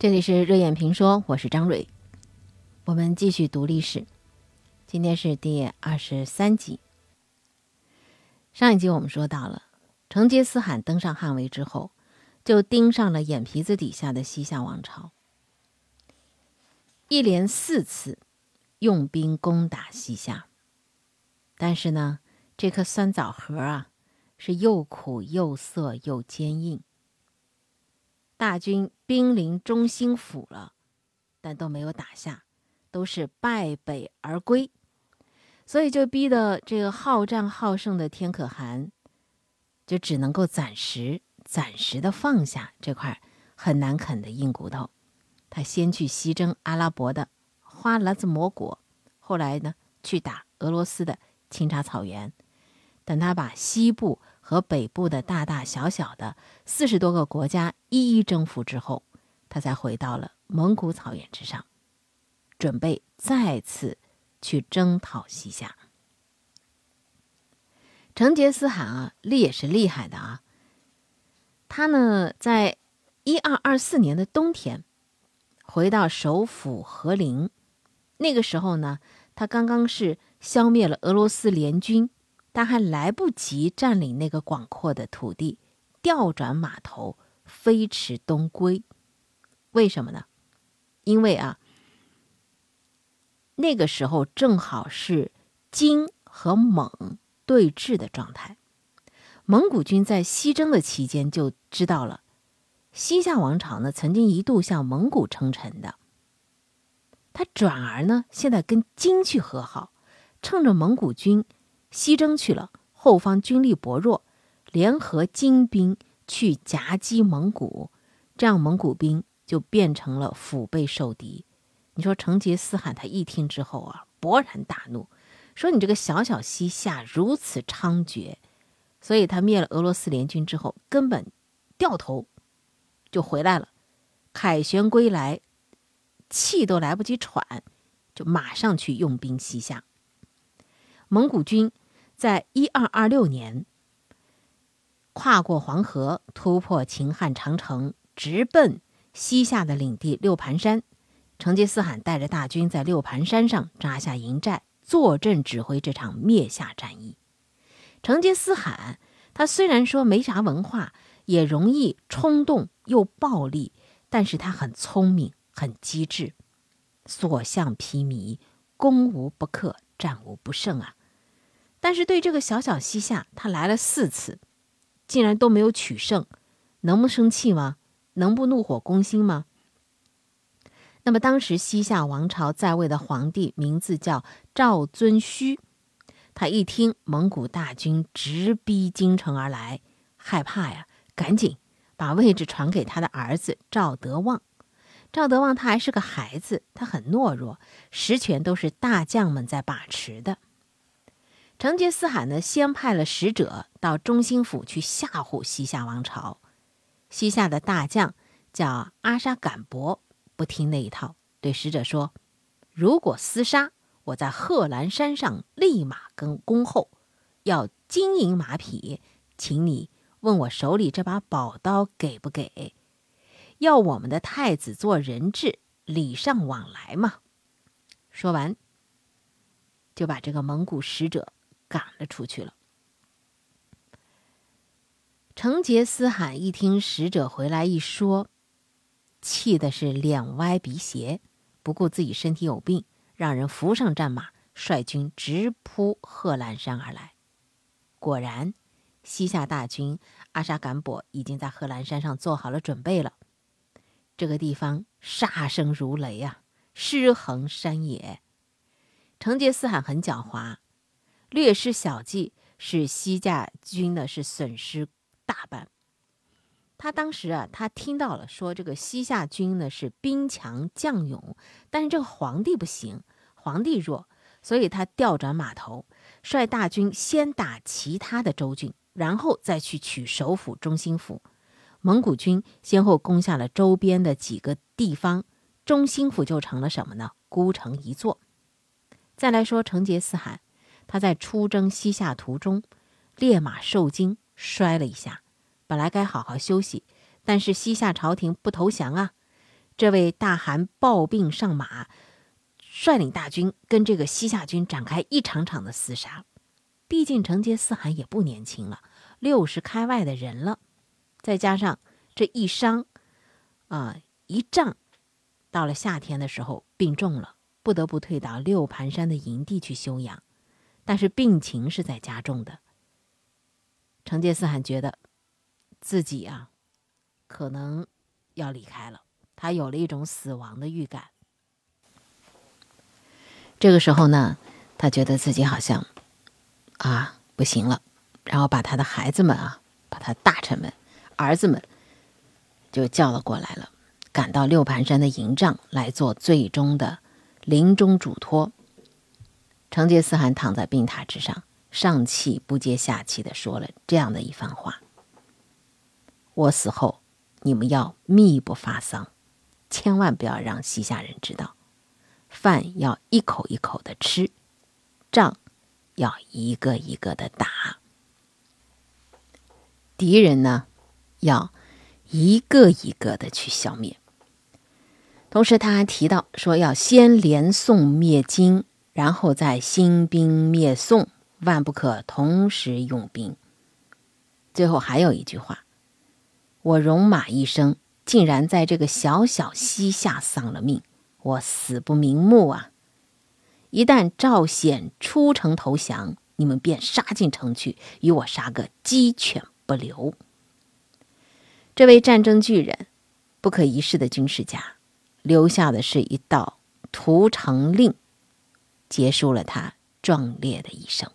这里是热眼评说，我是张蕊。我们继续读历史，今天是第二十三集。上一集我们说到了，成吉思汗登上汗位之后，就盯上了眼皮子底下的西夏王朝，一连四次用兵攻打西夏。但是呢，这颗酸枣核啊，是又苦又涩又坚硬。大军兵临中兴府了，但都没有打下，都是败北而归，所以就逼得这个好战好胜的天可汗，就只能够暂时、暂时的放下这块很难啃的硬骨头。他先去西征阿拉伯的花剌子模国，后来呢，去打俄罗斯的清查草原。等他把西部。和北部的大大小小的四十多个国家一一征服之后，他才回到了蒙古草原之上，准备再次去征讨西夏。成吉思汗啊，厉也是厉害的啊。他呢，在一二二四年的冬天，回到首府和林，那个时候呢，他刚刚是消灭了俄罗斯联军。他还来不及占领那个广阔的土地，调转马头飞驰东归。为什么呢？因为啊，那个时候正好是金和蒙对峙的状态。蒙古军在西征的期间就知道了，西夏王朝呢曾经一度向蒙古称臣的。他转而呢现在跟金去和好，趁着蒙古军。西征去了，后方军力薄弱，联合金兵去夹击蒙古，这样蒙古兵就变成了腹背受敌。你说成吉思汗他一听之后啊，勃然大怒，说你这个小小西夏如此猖獗，所以他灭了俄罗斯联军之后，根本掉头就回来了，凯旋归来，气都来不及喘，就马上去用兵西夏。蒙古军在一二二六年跨过黄河，突破秦汉长城，直奔西夏的领地六盘山。成吉思汗带着大军在六盘山上扎下营寨，坐镇指挥这场灭夏战役。成吉思汗他虽然说没啥文化，也容易冲动又暴力，但是他很聪明，很机智，所向披靡，攻无不克，战无不胜啊！但是对这个小小西夏，他来了四次，竟然都没有取胜，能不生气吗？能不怒火攻心吗？那么当时西夏王朝在位的皇帝名字叫赵遵顼，他一听蒙古大军直逼京城而来，害怕呀，赶紧把位置传给他的儿子赵德旺。赵德旺他还是个孩子，他很懦弱，实权都是大将们在把持的。成吉思汗呢，先派了使者到中兴府去吓唬西夏王朝。西夏的大将叫阿沙敢伯，不听那一套，对使者说：“如果厮杀，我在贺兰山上立马跟恭候，要金银马匹，请你问我手里这把宝刀给不给？要我们的太子做人质，礼尚往来嘛。”说完，就把这个蒙古使者。赶了出去了。成吉思汗一听使者回来一说，气的是脸歪鼻斜，不顾自己身体有病，让人扶上战马，率军直扑贺兰山而来。果然，西夏大军阿沙敢伯已经在贺兰山上做好了准备了。这个地方杀声如雷啊，尸横山野。成吉思汗很狡猾。略施小计，使西夏军呢是损失大半。他当时啊，他听到了说这个西夏军呢是兵强将勇，但是这个皇帝不行，皇帝弱，所以他调转马头，率大军先打其他的州郡，然后再去取首府中心府。蒙古军先后攻下了周边的几个地方，中心府就成了什么呢？孤城一座。再来说成吉思汗。他在出征西夏途中，烈马受惊，摔了一下。本来该好好休息，但是西夏朝廷不投降啊！这位大汗抱病上马，率领大军跟这个西夏军展开一场场的厮杀。毕竟成吉思汗也不年轻了，六十开外的人了，再加上这一伤，啊一仗，到了夏天的时候病重了，不得不退到六盘山的营地去休养。但是病情是在加重的。成吉思汗觉得自己啊，可能要离开了。他有了一种死亡的预感。这个时候呢，他觉得自己好像啊不行了，然后把他的孩子们啊，把他大臣们、儿子们就叫了过来了，赶到六盘山的营帐来做最终的临终嘱托。成吉思汗躺在病榻之上，上气不接下气的说了这样的一番话：“我死后，你们要密不发丧。”千万不要让西夏人知道，饭要一口一口的吃，仗要一个一个的打，敌人呢要一个一个的去消灭。同时，他还提到说，要先连宋灭金，然后再兴兵灭宋，万不可同时用兵。最后还有一句话：“我戎马一生。”竟然在这个小小西夏丧了命，我死不瞑目啊！一旦赵显出城投降，你们便杀进城去，与我杀个鸡犬不留。这位战争巨人、不可一世的军事家，留下的是一道屠城令，结束了他壮烈的一生。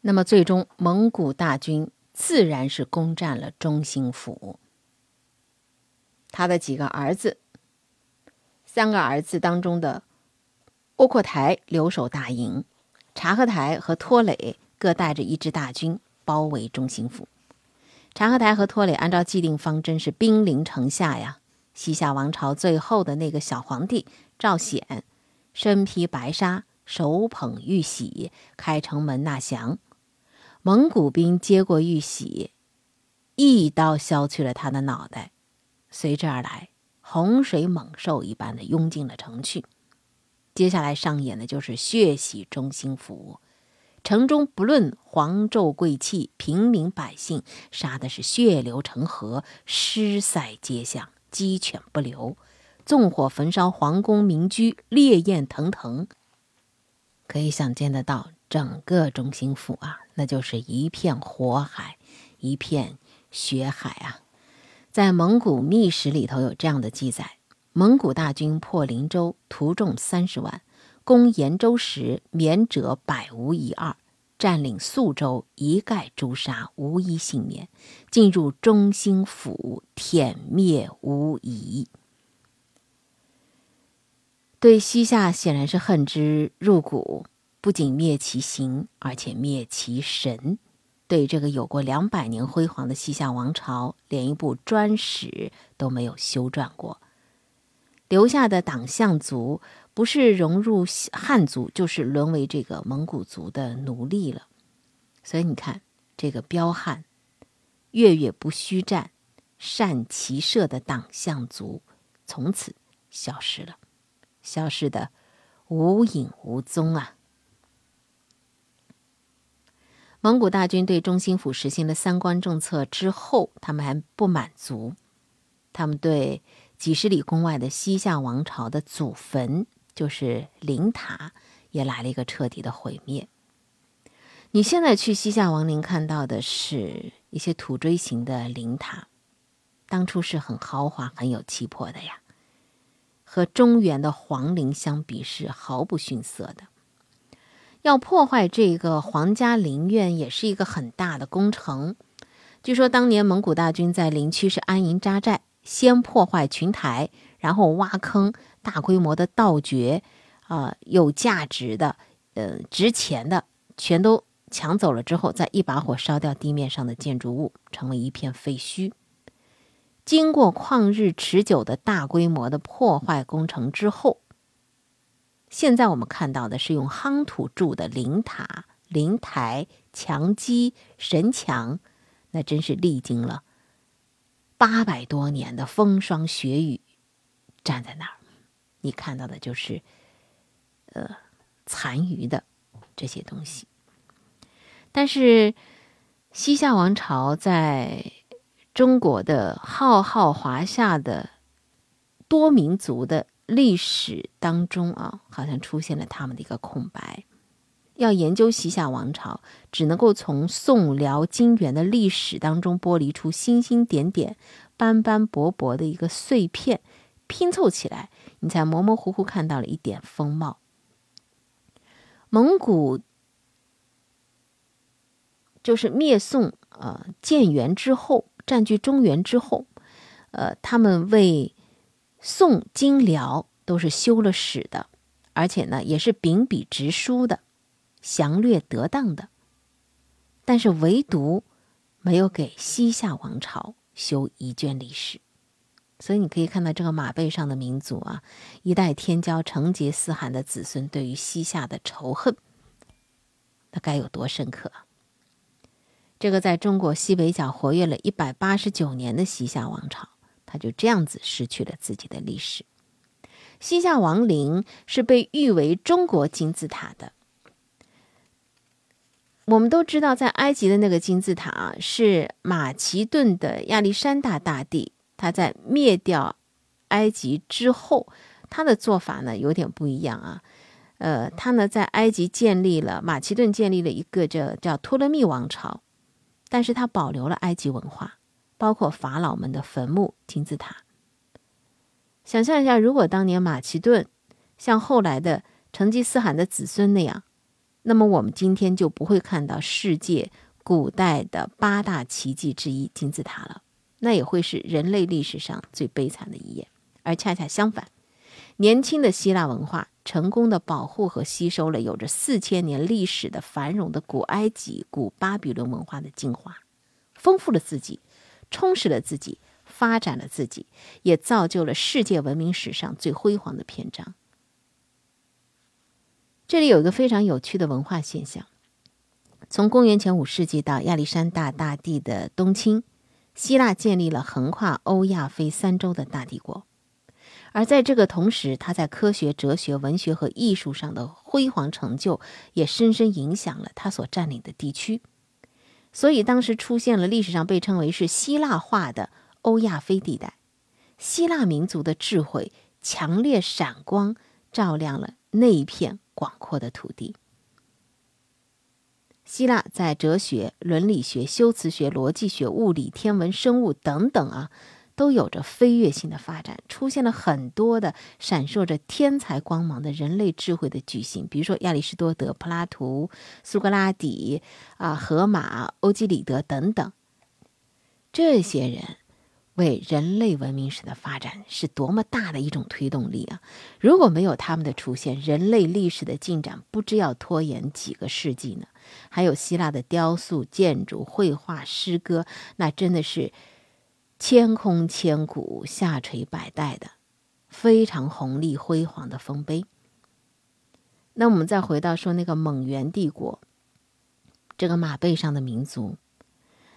那么，最终蒙古大军自然是攻占了中兴府。他的几个儿子，三个儿子当中的窝阔台留守大营，察合台和拖累各带着一支大军包围中兴府。察合台和拖累按照既定方针是兵临城下呀。西夏王朝最后的那个小皇帝赵显，身披白纱，手捧玉玺，开城门纳降。蒙古兵接过玉玺，一刀削去了他的脑袋。随之而来，洪水猛兽一般的涌进了城去。接下来上演的就是血洗中兴府，城中不论皇胄贵戚、平民百姓，杀的是血流成河，尸塞街巷，鸡犬不留。纵火焚烧皇宫民居，烈焰腾腾。可以想见得到，整个中兴府啊，那就是一片火海，一片血海啊。在蒙古秘史里头有这样的记载：蒙古大军破灵州，徒众三十万；攻延州时，免者百无一二；占领宿州，一概诛杀，无一幸免；进入中兴府，殄灭无疑。对西夏显然是恨之入骨，不仅灭其形，而且灭其神。对这个有过两百年辉煌的西夏王朝，连一部专史都没有修撰过，留下的党项族不是融入汉族，就是沦为这个蒙古族的奴隶了。所以你看，这个彪悍、月月不虚战、善骑射的党项族，从此消失了，消失的无影无踪啊！蒙古大军对中兴府实行了三关政策之后，他们还不满足，他们对几十里宫外的西夏王朝的祖坟，就是灵塔，也来了一个彻底的毁灭。你现在去西夏王陵看到的是一些土锥形的灵塔，当初是很豪华、很有气魄的呀，和中原的皇陵相比是毫不逊色的。要破坏这个皇家陵苑也是一个很大的工程。据说当年蒙古大军在陵区是安营扎寨，先破坏群台，然后挖坑，大规模的盗掘，啊，有价值的、呃，值钱的，全都抢走了之后，再一把火烧掉地面上的建筑物，成为一片废墟。经过旷日持久的大规模的破坏工程之后。现在我们看到的是用夯土筑的陵塔、灵台、墙基、神墙，那真是历经了八百多年的风霜雪雨站在那儿，你看到的就是呃残余的这些东西。但是西夏王朝在中国的浩浩华夏的多民族的历史当中啊，好像出现了他们的一个空白。要研究西夏王朝，只能够从宋辽金元的历史当中剥离出星星点点、斑斑驳驳的一个碎片，拼凑起来，你才模模糊糊看到了一点风貌。蒙古就是灭宋，呃，建元之后，占据中原之后，呃，他们为宋、金、辽都是修了史的，而且呢，也是秉笔直书的。详略得当的，但是唯独没有给西夏王朝修一卷历史，所以你可以看到这个马背上的民族啊，一代天骄成吉思汗的子孙对于西夏的仇恨，那该有多深刻？这个在中国西北角活跃了一百八十九年的西夏王朝，他就这样子失去了自己的历史。西夏王陵是被誉为中国金字塔的。我们都知道，在埃及的那个金字塔啊，是马其顿的亚历山大大帝，他在灭掉埃及之后，他的做法呢有点不一样啊。呃，他呢在埃及建立了马其顿建立了一个叫叫托勒密王朝，但是它保留了埃及文化，包括法老们的坟墓、金字塔。想象一下，如果当年马其顿像后来的成吉思汗的子孙那样。那么我们今天就不会看到世界古代的八大奇迹之一金字塔了，那也会是人类历史上最悲惨的一页。而恰恰相反，年轻的希腊文化成功的保护和吸收了有着四千年历史的繁荣的古埃及、古巴比伦文化的精华，丰富了自己，充实了自己，发展了自己，也造就了世界文明史上最辉煌的篇章。这里有一个非常有趣的文化现象：从公元前五世纪到亚历山大大帝的东侵，希腊建立了横跨欧亚非三洲的大帝国。而在这个同时，他在科学、哲学、文学和艺术上的辉煌成就，也深深影响了他所占领的地区。所以，当时出现了历史上被称为是希腊化的欧亚非地带。希腊民族的智慧强烈闪光，照亮了那一片。广阔的土地。希腊在哲学、伦理学、修辞学、逻辑学、物理、天文、生物等等啊，都有着飞跃性的发展，出现了很多的闪烁着天才光芒的人类智慧的巨星，比如说亚里士多德、柏拉图、苏格拉底啊、荷马、欧几里德等等，这些人。为人类文明史的发展是多么大的一种推动力啊！如果没有他们的出现，人类历史的进展不知要拖延几个世纪呢。还有希腊的雕塑、建筑、绘画、诗歌，那真的是千空千古、下垂百代的非常宏丽辉煌的丰碑。那我们再回到说那个蒙元帝国，这个马背上的民族，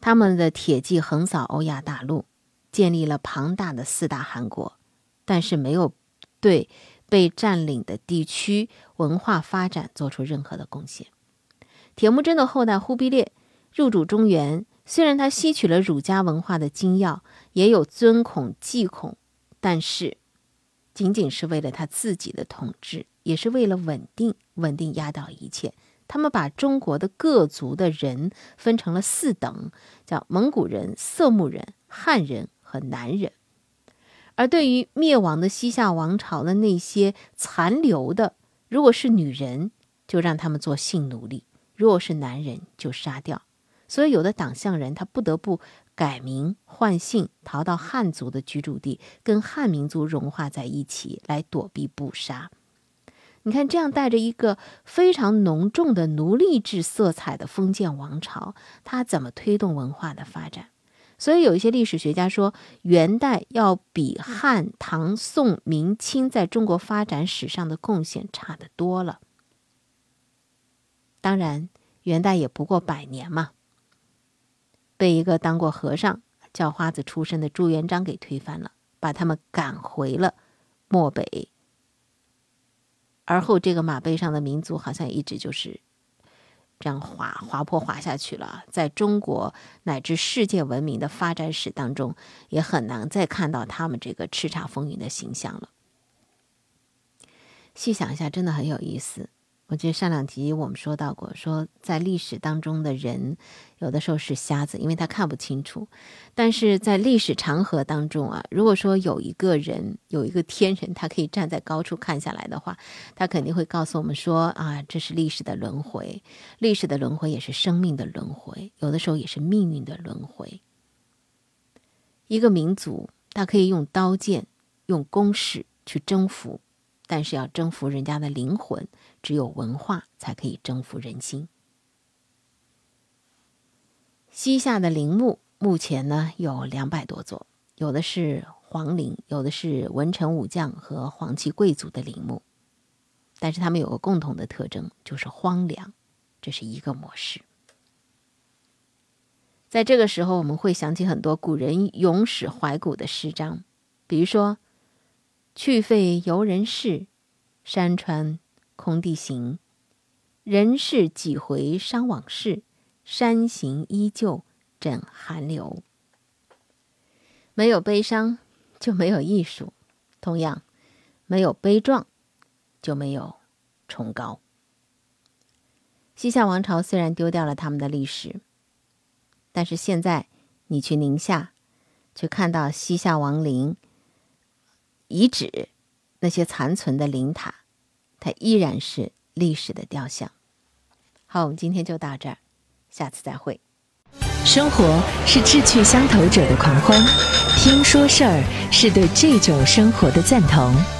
他们的铁骑横扫欧亚大陆。建立了庞大的四大汗国，但是没有对被占领的地区文化发展做出任何的贡献。铁木真的后代忽必烈入主中原，虽然他吸取了儒家文化的精要，也有尊孔祭孔，但是仅仅是为了他自己的统治，也是为了稳定，稳定压倒一切。他们把中国的各族的人分成了四等，叫蒙古人、色目人、汉人。和男人，而对于灭亡的西夏王朝的那些残留的，如果是女人，就让他们做性奴隶；如果是男人，就杀掉。所以，有的党项人他不得不改名换姓，逃到汉族的居住地，跟汉民族融化在一起，来躲避捕杀。你看，这样带着一个非常浓重的奴隶制色彩的封建王朝，它怎么推动文化的发展？所以有一些历史学家说，元代要比汉、唐、宋、明清在中国发展史上的贡献差得多了。当然，元代也不过百年嘛，被一个当过和尚、叫花子出身的朱元璋给推翻了，把他们赶回了漠北。而后，这个马背上的民族好像一直就是这样滑滑坡滑下去了。在中国乃至世界文明的发展史当中，也很难再看到他们这个叱咤风云的形象了。细想一下，真的很有意思。我记得上两集我们说到过，说在历史当中的人，有的时候是瞎子，因为他看不清楚；但是在历史长河当中啊，如果说有一个人，有一个天人，他可以站在高处看下来的话，他肯定会告诉我们说啊，这是历史的轮回，历史的轮回也是生命的轮回，有的时候也是命运的轮回。一个民族，他可以用刀剑、用攻势去征服。但是要征服人家的灵魂，只有文化才可以征服人心。西夏的陵墓目前呢有两百多座，有的是皇陵，有的是文臣武将和皇戚贵族的陵墓，但是他们有个共同的特征，就是荒凉，这是一个模式。在这个时候，我们会想起很多古人咏史怀古的诗章，比如说。去废游人世，山川空地行。人世几回伤往事，山形依旧枕寒流。没有悲伤，就没有艺术；同样，没有悲壮，就没有崇高。西夏王朝虽然丢掉了他们的历史，但是现在你去宁夏，去看到西夏王陵。遗址，那些残存的灵塔，它依然是历史的雕像。好，我们今天就到这儿，下次再会。生活是志趣相投者的狂欢，听说事儿是对这种生活的赞同。